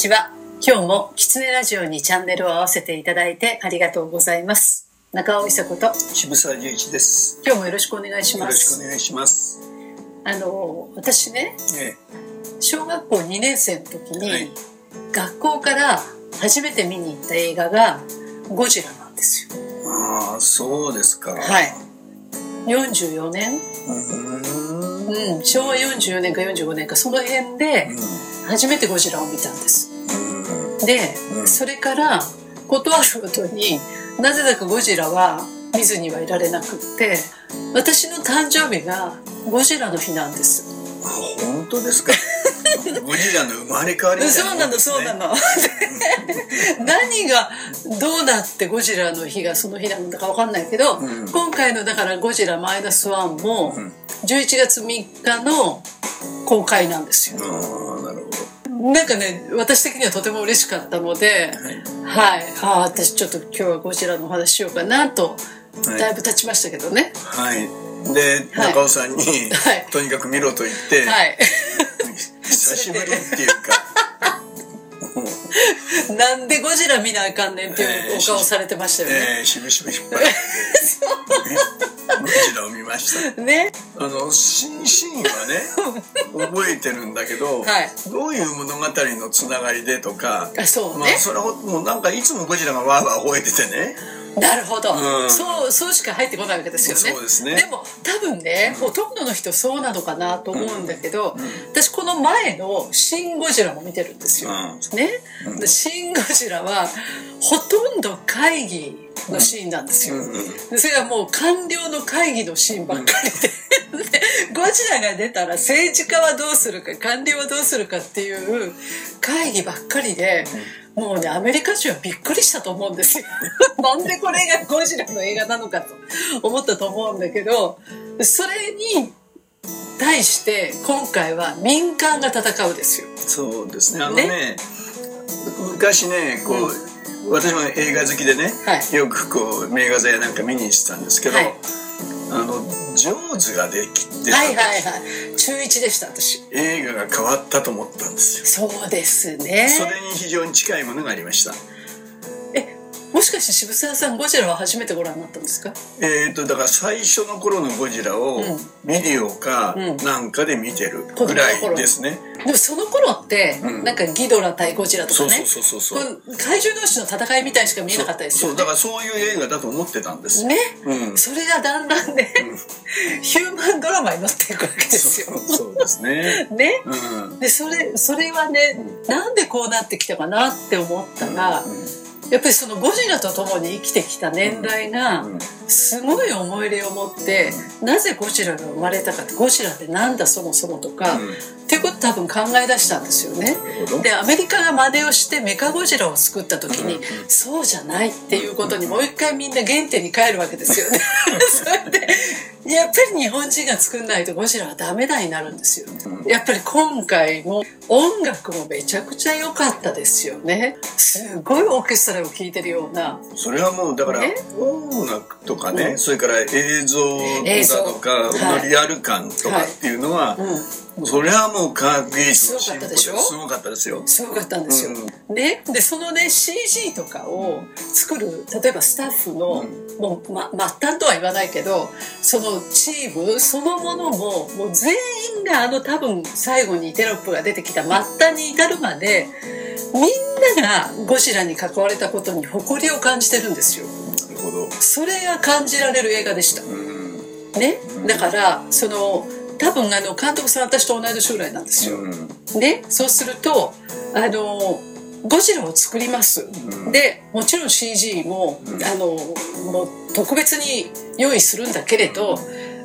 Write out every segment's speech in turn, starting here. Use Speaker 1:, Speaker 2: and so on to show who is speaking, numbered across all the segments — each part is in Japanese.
Speaker 1: ちは。今日もキツネラジオにチャンネルを合わせていただいてありがとうございます。中尾伊佐子と
Speaker 2: 渋沢十一です。
Speaker 1: 今日もよろしくお願いし
Speaker 2: よろし
Speaker 1: ます。
Speaker 2: くお願いします。
Speaker 1: あの、私ね、
Speaker 2: え
Speaker 1: 小学校2年生の時に、
Speaker 2: はい
Speaker 1: 学校から初めて見に行った映画がゴジラなんですよ。
Speaker 2: え、ああ、そうですか。
Speaker 1: はい。44年。
Speaker 2: うん、
Speaker 1: 昭和44年か45年かその辺で初めてゴジラを見たんです。
Speaker 2: うん。
Speaker 1: で、
Speaker 2: うん
Speaker 1: それから断るごとになぜだかゴジラは見ずにはいられなくって私の誕生日がゴジラの日なんです。
Speaker 2: あ、本当ですか？ゴジラの生まれ変わりみたい
Speaker 1: そうなのそうなの。で何がどうなってゴジラの日がその日なんだかわかんないけど、
Speaker 2: うん
Speaker 1: 今回のだからゴジラマイナスワンも
Speaker 2: うん
Speaker 1: 11月3日の公開なんですよ。
Speaker 2: ああ、な
Speaker 1: んかね、私的にはとても嬉しかったので、
Speaker 2: ど。はい。
Speaker 1: はい。ああ、私ちょっと今日はゴジラのお話しようかなと、
Speaker 2: はい
Speaker 1: だいぶ経ちましたけどね。
Speaker 2: はい。で、
Speaker 1: はい
Speaker 2: 中尾さんに、
Speaker 1: はい
Speaker 2: とにかく見ろと言って、
Speaker 1: はい。
Speaker 2: 久しぶりっていうか、
Speaker 1: なんでゴジラ見なあかんねんっていうお顔されてましたよね。
Speaker 2: えー、しぶしぶ引っ張って、ゴジラを見ました。
Speaker 1: ね。
Speaker 2: あのシーンシーンはね 覚えてるんだけど、
Speaker 1: はい
Speaker 2: どういう物語のつながりでとか、
Speaker 1: あ、そう
Speaker 2: まあ
Speaker 1: ね。
Speaker 2: それはもうなんかいつもゴジラがわーわー吠えててね
Speaker 1: なるほど、
Speaker 2: うん。
Speaker 1: そう、そうしか入ってこないわけですよね。
Speaker 2: そうですね。
Speaker 1: でも、多分ね、ほとんどの人そうなのかなと思うんだけど、私この前のシン・ゴジラも見てるんですよ。
Speaker 2: うん。
Speaker 1: ね、でシン・ゴジラはほとんど会議のシーンなんですよ。でそれはもう官僚の会議のシーンばっかりで。でゴジラが出たら政治家はどうするか官僚はどうするかっていう会議ばっかりで、もうねアメリカ人はびっくりしたと思うんですよ。なんでこれがゴジラの映画なのかと思ったと思うんだけどそれに対して今回は民間が戦うですよ。
Speaker 2: そうですね。あのね昔ねこう、私も映画好きでね、
Speaker 1: はい。
Speaker 2: よくこう名画座やなんか見に行ってたんですけど、
Speaker 1: はい
Speaker 2: あのジョーズができて、
Speaker 1: はいはいはい中1でした私。
Speaker 2: 映画が変わったと思ったんですよ
Speaker 1: そうですね。
Speaker 2: それに非常に近いものがありました
Speaker 1: えもしかして渋沢さんゴジラは初めてご覧になったんですか？
Speaker 2: えー、とだから最初の頃のゴジラを
Speaker 1: うん。
Speaker 2: ビデオか
Speaker 1: うん。
Speaker 2: なんかで見てるぐら
Speaker 1: 頃
Speaker 2: いですね、
Speaker 1: でもその頃って、
Speaker 2: うん。
Speaker 1: なんかギドラ対ゴジラとかね。
Speaker 2: そうそうそうそう
Speaker 1: 怪獣同士の戦いみたいにしか見えなかったですよね。
Speaker 2: そうだからそういう映画だと思ってたんです。
Speaker 1: ね、
Speaker 2: うん。
Speaker 1: それがだんだんね、ヒューマンドラマになっていくわけですよ。
Speaker 2: そうですね。
Speaker 1: ね。
Speaker 2: うん。
Speaker 1: でそれそれはねなんでこうなってきたかなって思ったら、やっぱりそのゴジラと共に生きてきた年代が
Speaker 2: うん。
Speaker 1: すごい思い入れを持ってなぜゴジラが生まれたかってゴジラってなんだそもそもとか、多分考え出したんですよね。でアメリカが真似をしてメカゴジラを作った時に、
Speaker 2: うん
Speaker 1: そうじゃないっていうことにもう一回みんな原点に帰るわけですよね。それでやっぱり日本人が作んないとゴジラはダメだになるんですよ。やっぱり今回も音楽もめちゃくちゃ良かったですよね。すごいオーケストラを聴いてるような。
Speaker 2: それはもうだから
Speaker 1: ね
Speaker 2: 音楽とかね、
Speaker 1: うん
Speaker 2: それから映像とか
Speaker 1: はい
Speaker 2: のリアル感とかっていうのは、
Speaker 1: うん、
Speaker 2: それはもう科学技術の
Speaker 1: すごかったでしょ？
Speaker 2: すごかったですよ。
Speaker 1: すごかったんですよ。ね、でそのね CG とかを作る例えばスタッフの、もう、ま、末端とは言わないけどそのチームそのものももう全員があの多分最後にテロップが出てきた末端に至るまでみんながゴジラに関われたことに誇りを感じてるんですよ。
Speaker 2: なるほど。
Speaker 1: それが感じられる映画でした。
Speaker 2: うん
Speaker 1: ね、だからその多分あの監督さん私と同い年ぐらいなんですよ。
Speaker 2: うん。
Speaker 1: ね、そうするとあのゴジラを作ります、
Speaker 2: ん。
Speaker 1: でもちろん CG も,、あのもう特別に用意するんだけれど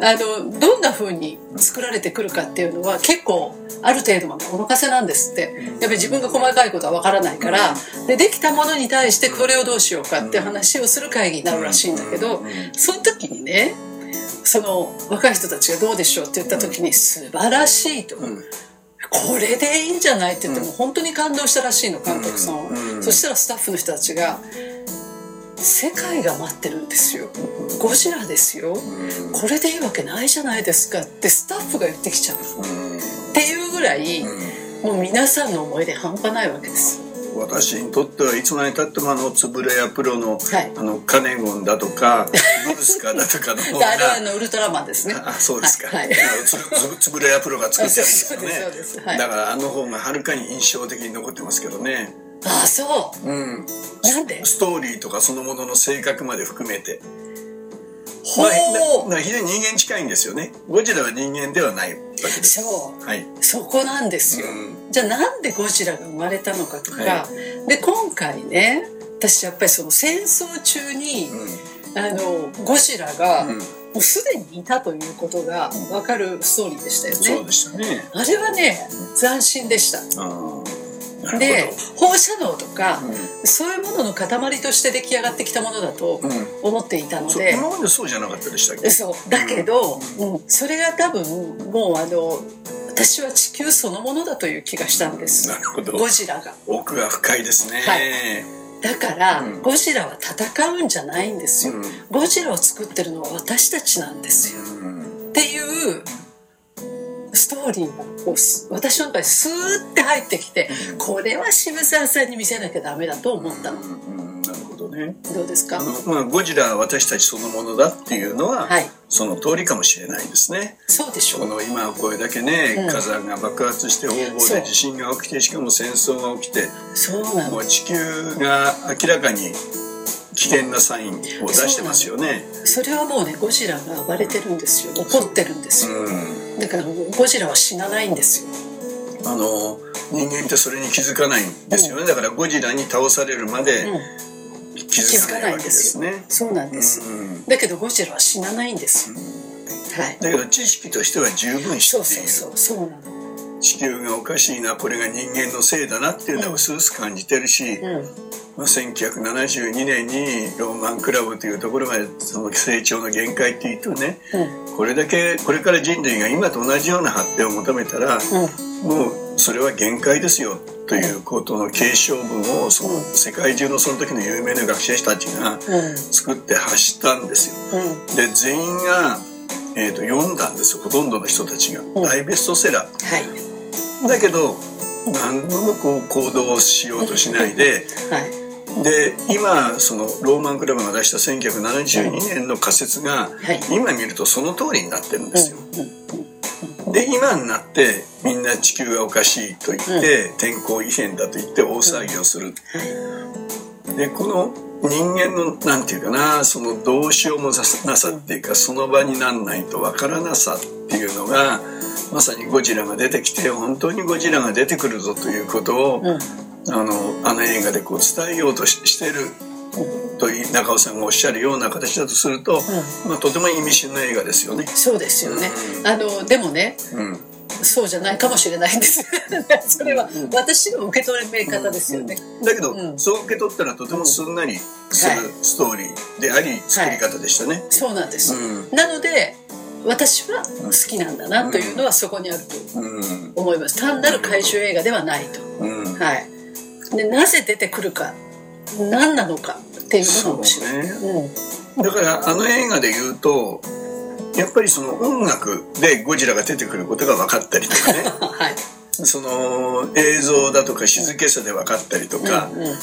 Speaker 1: あのどんな風に作られてくるかっていうのは結構ある程度までお任せなんですって。やっぱり自分が細かいことはわからないから。でできたものに対してこれをどうしようかって話をする会議になるらしいんだけどその時にねその若い人たちがどうでしょうって言った時に素晴らしいと。
Speaker 2: うん。
Speaker 1: これでいいんじゃないって言っても本当に感動したらしいの監督さ
Speaker 2: ん
Speaker 1: そしたらスタッフの人たちが世界が待ってるんですよ。ゴジラですよ。
Speaker 2: うん。
Speaker 1: これでいいわけないじゃないですかってスタッフが言ってきちゃう。
Speaker 2: うん。
Speaker 1: っていうぐらいもう皆さんの思い出半端ないわけです
Speaker 2: 私にとってはいつまでたってもあのつぶれやプロの、
Speaker 1: はい。
Speaker 2: あのカネゴンだとか ブルスカだとかの方
Speaker 1: であれはあ
Speaker 2: が
Speaker 1: のウルトラマンですね。
Speaker 2: あそうですか、
Speaker 1: はい。はい。
Speaker 2: あのつぶつぶれやプロが作ってるんですよね。
Speaker 1: はい。
Speaker 2: だからあの方がはるかに印象的に残ってますけどね。
Speaker 1: ああそ
Speaker 2: う。ん。
Speaker 1: うなんで？
Speaker 2: ストーリーとかそのものの性格まで含めて。
Speaker 1: ほ
Speaker 2: まあ、だ
Speaker 1: う
Speaker 2: だから非常に人間近いんですよね。ゴジラは人間ではないわけです。
Speaker 1: そう。
Speaker 2: はい。
Speaker 1: そこなんですよ、
Speaker 2: うん。
Speaker 1: じゃあなんでゴジラが生まれたのかとか、
Speaker 2: は
Speaker 1: で今回ね私やっぱりその戦争中に、
Speaker 2: う
Speaker 1: あのゴジラが、
Speaker 2: ん、うん、
Speaker 1: もうすでにいたということが分かるストーリーでしたよね。
Speaker 2: そうでしたね。
Speaker 1: あれはね斬新でした。で放射能とか、
Speaker 2: う
Speaker 1: そういうものの塊として出来上がってきたものだと
Speaker 2: うん。
Speaker 1: 思っていたので、
Speaker 2: そう今までそうじゃなかったでしたっけ？
Speaker 1: そうだけど、うん。それが多分もうあの私は地球そのものだという気がしたんです。
Speaker 2: なるほど。
Speaker 1: ゴジラが。
Speaker 2: 奥が深いですね、
Speaker 1: はい。だから、
Speaker 2: うん。
Speaker 1: ゴジラは戦うんじゃないんですよ、
Speaker 2: うん。
Speaker 1: ゴジラを作ってるのは私たちなんですよ。
Speaker 2: うん。
Speaker 1: っていうストーリーがこうす私の中にスーって入ってきてこれは渋沢さんに見せなきゃダメだと思ったの。
Speaker 2: うんうんなるほどね。
Speaker 1: どうですか？
Speaker 2: まあ、ゴジラは私たちそのものだっていうのは、
Speaker 1: はい。
Speaker 2: その通りかもしれないですね。
Speaker 1: そうでしょう。
Speaker 2: この今これだけね、
Speaker 1: うん。
Speaker 2: 火山が爆発して方々で地震が起きてしかも戦争が起きて
Speaker 1: そうなの。
Speaker 2: もう地球が明らかに危険なサインを出してますよね。
Speaker 1: それはもうねゴジラが暴れてるんですよ。怒ってるんですよ。
Speaker 2: うん
Speaker 1: だからゴジラは死なないんですよ。
Speaker 2: あの人間ってそれに気づかないんですよね、だからゴジラに倒されるまで
Speaker 1: うん。
Speaker 2: 気づかないわけですね、
Speaker 1: そうなんです、
Speaker 2: うん
Speaker 1: だけどゴジラは死なないんですよ、はい。
Speaker 2: だけど知識としては十分知
Speaker 1: そう
Speaker 2: っている。
Speaker 1: そうそう。そうなの
Speaker 2: 地球がおかしいなこれが人間のせいだなっていうのは薄々感じてるし、
Speaker 1: うん。
Speaker 2: まあ、1972年にローマンクラブというところがその成長の限界っていうとね
Speaker 1: うん。
Speaker 2: これだけこれから人類が今と同じような発展を求めたら
Speaker 1: うん。
Speaker 2: もうそれは限界ですよということの継承文をその世界中のその時の有名な学者たちが
Speaker 1: うん。
Speaker 2: 作って発したんですよ。
Speaker 1: うん。
Speaker 2: で全員が、えー、と読んだんですよほとんどの人たちが。
Speaker 1: ん。
Speaker 2: 大ベストセラー。
Speaker 1: はい
Speaker 2: だけど何度もこう行動をしようとしないで
Speaker 1: はい。
Speaker 2: で今そのローマンクラブが出した1972年の仮説が
Speaker 1: はい。
Speaker 2: 今見るとその通りになってるんですよ。
Speaker 1: うん
Speaker 2: で今になってみんな地球がおかしいと言って、天候異変だと言って大騒ぎをする。
Speaker 1: はい
Speaker 2: でこの人間のなんていうかなそのどうしようもなさっていうかその場になんないとわからなさっていうのがまさにゴジラが出てきて本当にゴジラが出てくるぞということを、
Speaker 1: うん。
Speaker 2: あのあの映画でこう伝えようとししてるとい中尾さんがおっしゃるような形だとすると、まあ、とても意味深な映画ですよね。
Speaker 1: そうですよね。
Speaker 2: うん。
Speaker 1: あのでもね
Speaker 2: うん。
Speaker 1: そうじゃないかもしれないんです。それは私の受け取り方ですよね。
Speaker 2: だけど、
Speaker 1: うん。
Speaker 2: そう受け取ったらとてもすんなりするストーリーであり、作り方でしたね。
Speaker 1: そうなんです。
Speaker 2: うん。
Speaker 1: なので私は好きなんだなというのはそこにあると
Speaker 2: うん
Speaker 1: 思います。単なる怪獣映画ではないと。
Speaker 2: うん。
Speaker 1: はい。でなぜ出てくるか何なのかっていうのが面白い。
Speaker 2: ね。
Speaker 1: うん。
Speaker 2: だからあの映画で言うとやっぱりその音楽でゴジラが出てくることが分かったりとかね。
Speaker 1: はい。
Speaker 2: その映像だとか静けさで分かったりとか、
Speaker 1: うんうん。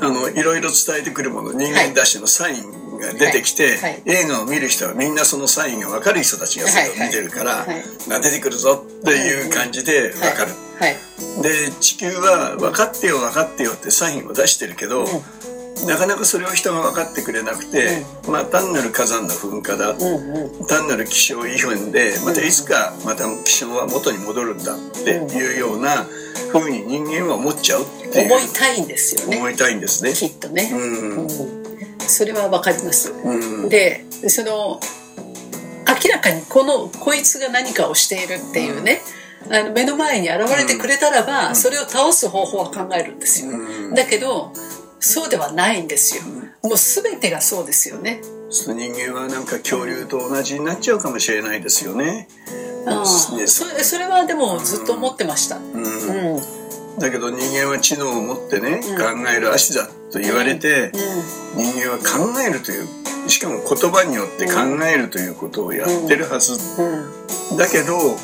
Speaker 2: あのいろいろ伝えてくるもの人間出しのサインが出てきて、
Speaker 1: はい。はい
Speaker 2: 映画を見る人はみんなそのサインが分かる人たちがそれを見てるから、
Speaker 1: は
Speaker 2: 出てくるぞっていう感じで分かる。
Speaker 1: はい。
Speaker 2: で地球は分かってよ分かってよってサインを出してるけど、なかなかそれを人が分かってくれなくて、まあ単なる火山の噴火だ、
Speaker 1: うんうん。
Speaker 2: 単なる気象異変でまたいつかまた気象は元に戻るんだっていうような風に人間は思っちゃうっていう。
Speaker 1: 思いたいんですよね。
Speaker 2: 思いたいんですね。
Speaker 1: きっとね、
Speaker 2: うん。
Speaker 1: うんそれはわかります、
Speaker 2: うん。
Speaker 1: でその明らかにこのこいつが何かをしているっていうね、あの目の前に現れてくれたらば、それを倒す方法は考えるんですよ、
Speaker 2: うん。
Speaker 1: だけどそうではないんですよ、もう全てがそうですよね。
Speaker 2: 人間はなんか恐竜と同じになっちゃうかもしれないですよね。
Speaker 1: ああ
Speaker 2: ね。
Speaker 1: それそれはでもずっと思ってました、
Speaker 2: うん
Speaker 1: うん。うん
Speaker 2: だけど人間は知能を持ってね、考える足だと言われて、人間は考えるというしかも言葉によって考えるということをやってるはず、
Speaker 1: うん。
Speaker 2: だけど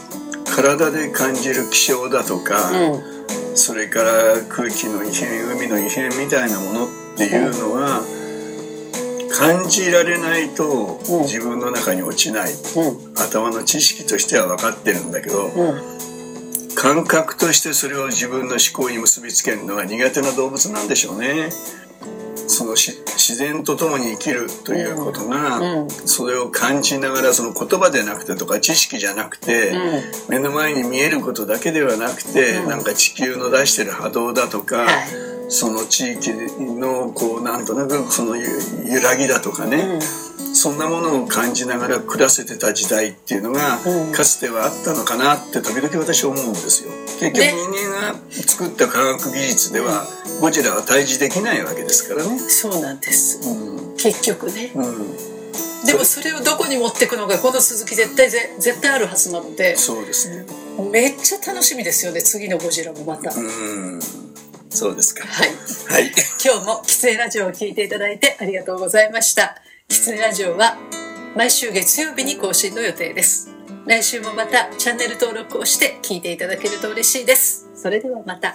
Speaker 2: 体で感じる気象だとか、
Speaker 1: うん。
Speaker 2: それから空気の異変海の異変みたいなものっていうのは、感じられないと自分の中に落ちない、頭の知識としては分かってるんだけど、感覚としてそれを自分の思考に結びつけるのが苦手な動物なんでしょうね。その自然と共に生きるということが、うん、それを感じながらその言葉でなくてとか知識じゃなくて、うん、目の前に見えることだけではなくて、うん、なんか地球の出してる波動だとか、はい、その地域のこうなんとなくその揺らぎだとかね、そんなものを感じながら暮らせてた時代っていうのが、かつてはあったのかなって時々私は思うんですよ。結局人間が作った科学技術では、ゴジラは退治できないわけですからね。
Speaker 1: そうなんです。うん、結局ね。うん。でもそれをどこに持っていくのかこの鈴木絶対ぜ絶対あるはずなので
Speaker 2: そうですね。
Speaker 1: めっちゃ楽しみですよね次のゴジラもまた。
Speaker 2: うん。そうですか。
Speaker 1: はい、はい、今日も「喫煙ラジオ」を聞いていただいてありがとうございましたキツネラジオは毎週月曜日に更新の予定です。来週もまたチャンネル登録をして聞いていただけると嬉しいです。それではまた。